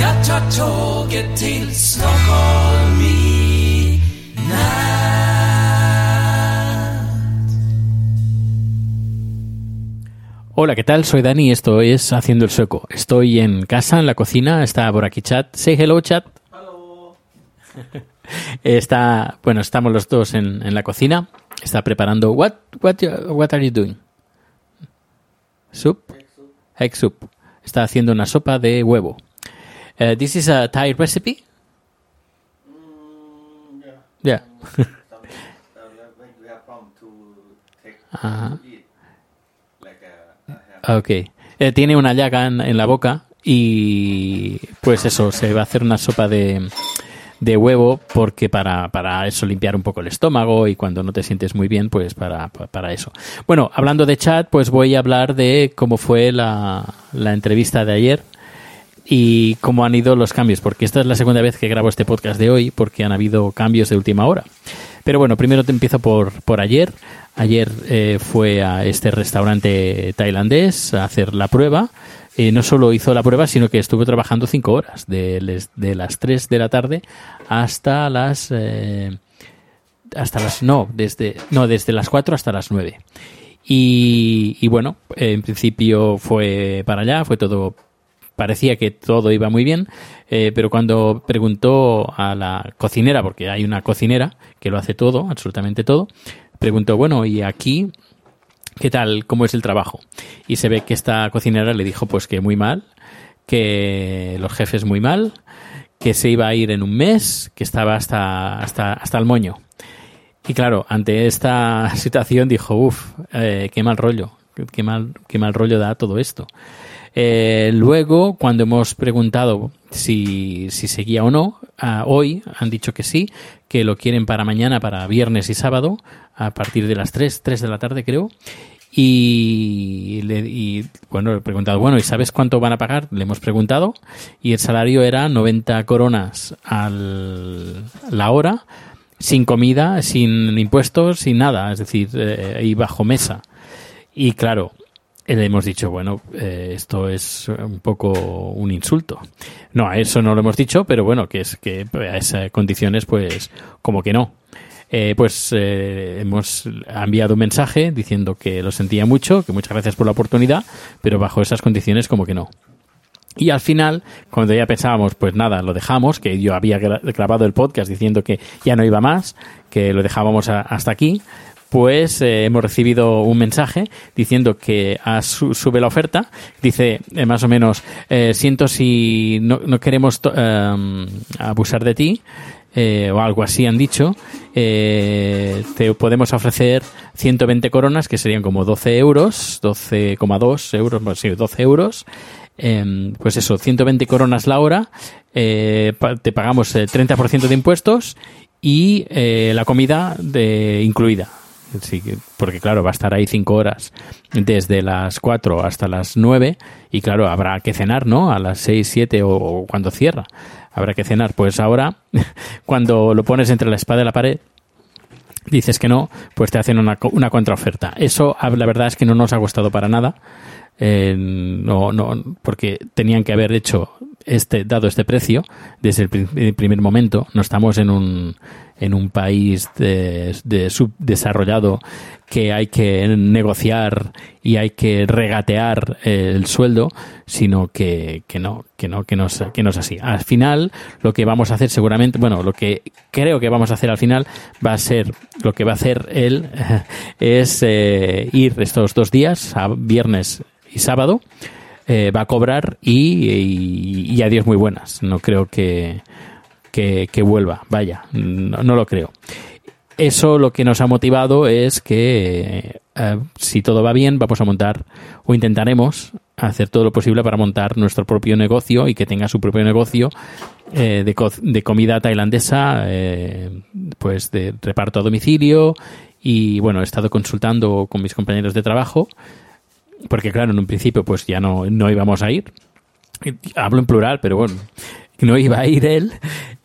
Jag tar tåget till Stockholm i natt. Hola, ¿qué tal? Soy Dani y esto es Haciendo el Sueco. Estoy en casa, en la cocina, está por aquí chat. Say hello, chat. Está, bueno, estamos los dos en, en la cocina. Está preparando. What, what, you- what are you doing? Soup? Egg soup. Está haciendo una sopa de huevo. Eh, this is a Thai recipe? yeah. Ajá. Ok. Eh, tiene una llaga en, en la boca y pues eso, se va a hacer una sopa de, de huevo porque para, para eso limpiar un poco el estómago y cuando no te sientes muy bien, pues para, pa- para eso. Bueno, hablando de chat, pues voy a hablar de cómo fue la, la entrevista de ayer y cómo han ido los cambios, porque esta es la segunda vez que grabo este podcast de hoy, porque han habido cambios de última hora. Pero bueno, primero te empiezo por, por ayer. Ayer eh, fue a este restaurante tailandés a hacer la prueba. Eh, no solo hizo la prueba, sino que estuvo trabajando cinco horas, de, les- de las 3 de la tarde hasta las... eh, hasta las... No, desde, no, desde las 4 hasta las 9. Y, y bueno, en principio fue para allá, fue todo parecía que todo iba muy bien, eh, pero cuando preguntó a la cocinera, porque hay una cocinera que lo hace todo, absolutamente todo, preguntó, bueno, ¿y aquí qué tal? ¿Cómo es el trabajo? Y se ve que esta cocinera le dijo pues que muy mal, que los jefes muy mal, que se iba a ir en un mes, que estaba hasta, hasta, hasta el moño. Y claro, ante esta situación dijo, uff, qué mal rollo, qué mal, qué mal rollo da todo esto. Eh, luego, cuando hemos preguntado si, si seguía o no, ah, hoy han dicho que sí, que lo quieren para mañana, para viernes y sábado, a partir de las 3, 3 de la tarde creo. Y, le, y, bueno, le he preguntado, bueno, ¿y sabes cuánto van a pagar? Le hemos preguntado y el salario era 90 coronas al, la hora, sin comida, sin impuestos, sin nada, es decir, eh, y bajo mesa. Y claro, hemos dicho, bueno, eh, esto es un poco un insulto. No, a eso no lo hemos dicho, pero bueno, que es que a esas condiciones, pues, como que no. Eh, pues eh, hemos enviado un mensaje diciendo que lo sentía mucho, que muchas gracias por la oportunidad, pero bajo esas condiciones como que no. Y al final, cuando ya pensábamos, pues nada, lo dejamos, que yo había gra- grabado el podcast diciendo que ya no iba más, que lo dejábamos a- hasta aquí, pues hemos recibido un mensaje diciendo que sube la oferta. Dice eh, más o menos, eh, siento si no, no queremos em, abusar de ti, o algo así han dicho, te podemos ofrecer 120 coronas, que serían como 12 euros, 12,2 euros, bueno, sí, 12 euros. Em, pues eso, 120 coronas la hora, te pagamos el 30% de impuestos y la comida de, incluida. Sí, que- porque claro, va a estar ahí 5 horas desde las 4 hasta las 9 y claro, habrá que cenar, ¿no? A las 6, 7 o, o cuando cierra. Habrá que cenar. Pues ahora, cuando lo pones entre la espada y la pared, dices que no, pues te hacen una, una contraoferta. Eso, la verdad es que no nos ha gustado para nada. Eh, no, no, porque tenían que haber hecho este, dado este precio desde el, el primer momento. No estamos en un, en un país de, de subdesarrollado que hay que negociar y hay que regatear eh, el sueldo, sino que, que no, que no, que no, es, que no es así. Al final, lo que vamos a hacer seguramente, bueno, lo que creo que vamos a hacer al final va a ser, lo que va a hacer él es eh, ir estos dos días, a viernes y sábado, eh, va a cobrar y, y, adiós muy buenas. No creo que, que, vuelva, vaya, no, no lo creo eso lo que nos ha motivado es que eh, si todo va bien vamos a montar o intentaremos hacer todo lo posible para montar nuestro propio negocio y que tenga su propio negocio eh, de, co de, comida tailandesa eh, pues de reparto a domicilio y bueno he estado consultando con mis compañeros de trabajo porque claro en un principio pues ya no, no íbamos a ir hablo en plural pero bueno no iba a ir él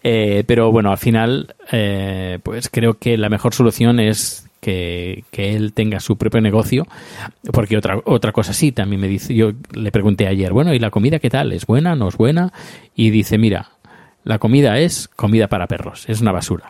eh, pero bueno, al final, eh, pues creo que la mejor solución es que, que, él tenga su propio negocio, porque otra, otra cosa sí, también me dice, yo le pregunté ayer, bueno, ¿y la comida qué tal? ¿Es buena? ¿No es buena? Y dice, mira, la comida es comida para perros, es una basura.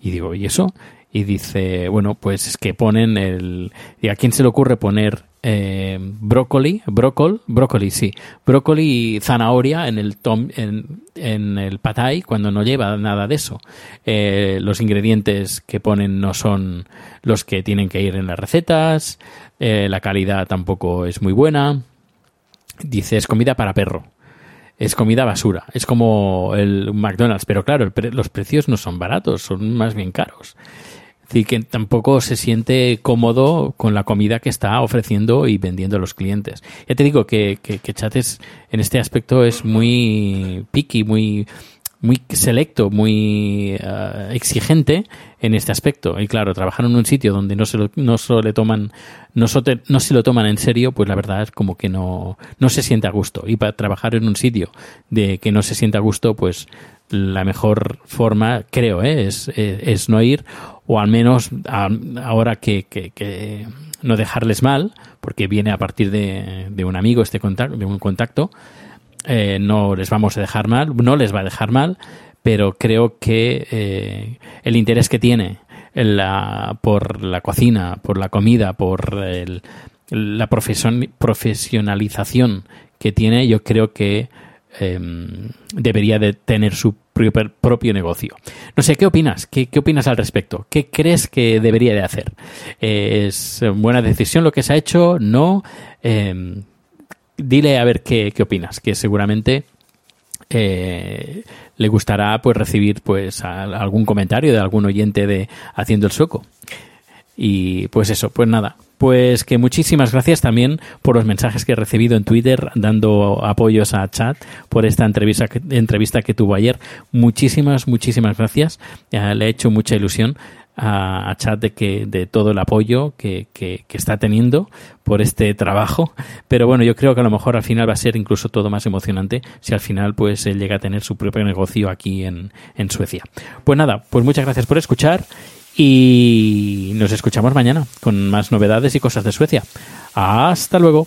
Y digo, ¿y eso? Y dice, bueno, pues es que ponen el... ¿Y a quién se le ocurre poner eh, brócoli, brócoli, brócoli, sí, brócoli y zanahoria en el tom, en, en, el patay cuando no lleva nada de eso. Eh, los ingredientes que ponen no son los que tienen que ir en las recetas, eh, la calidad tampoco es muy buena. Dice, es comida para perro. Es comida basura. Es como el McDonald's, pero claro, pre los precios no son baratos, son más bien caros. Decir, que tampoco se siente cómodo con la comida que está ofreciendo y vendiendo a los clientes. Ya te digo que, que, que Chates en este aspecto es muy picky, muy, muy selecto, muy uh, exigente en este aspecto. Y claro, trabajar en un sitio donde no se lo, no se le toman, no, so no se lo toman en serio, pues la verdad es como que no, no se siente a gusto. Y para trabajar en un sitio de que no se siente a gusto, pues la mejor forma, creo, ¿eh? es, es, es, no ir, o al menos ahora que, que, que, no dejarles mal, porque viene a partir de, de un amigo este contacto, de un contacto, eh, no les vamos a dejar mal, no les va a dejar mal, pero creo que eh, el interés que tiene la, por la cocina, por la comida, por el, la profesion, profesionalización que tiene, yo creo que eh, debería de tener su propio, propio, negocio. No sé, ¿qué opinas? ¿Qué, ¿Qué, opinas al respecto? ¿Qué crees que debería de hacer? ¿Es buena decisión lo que se ha hecho? ¿No? Dile a ver qué, qué opinas, que seguramente eh, le gustará pues recibir pues a, algún comentario de algún oyente de Haciendo el Sueco. Y pues eso, pues nada, pues que muchísimas gracias también por los mensajes que he recibido en Twitter dando apoyos a Chat por esta entrevista que, entrevista que tuvo ayer. Muchísimas, muchísimas gracias. Eh, le he hecho mucha ilusión a, a Chat de que de todo el apoyo que, que, que, está teniendo por este trabajo. Pero bueno, yo creo que a lo mejor al final va a ser incluso todo más emocionante si al final pues él llega a tener su propio negocio aquí en, en Suecia. Pues nada, pues muchas gracias por escuchar y nos escuchamos mañana con más novedades y cosas de Suecia. Hasta luego.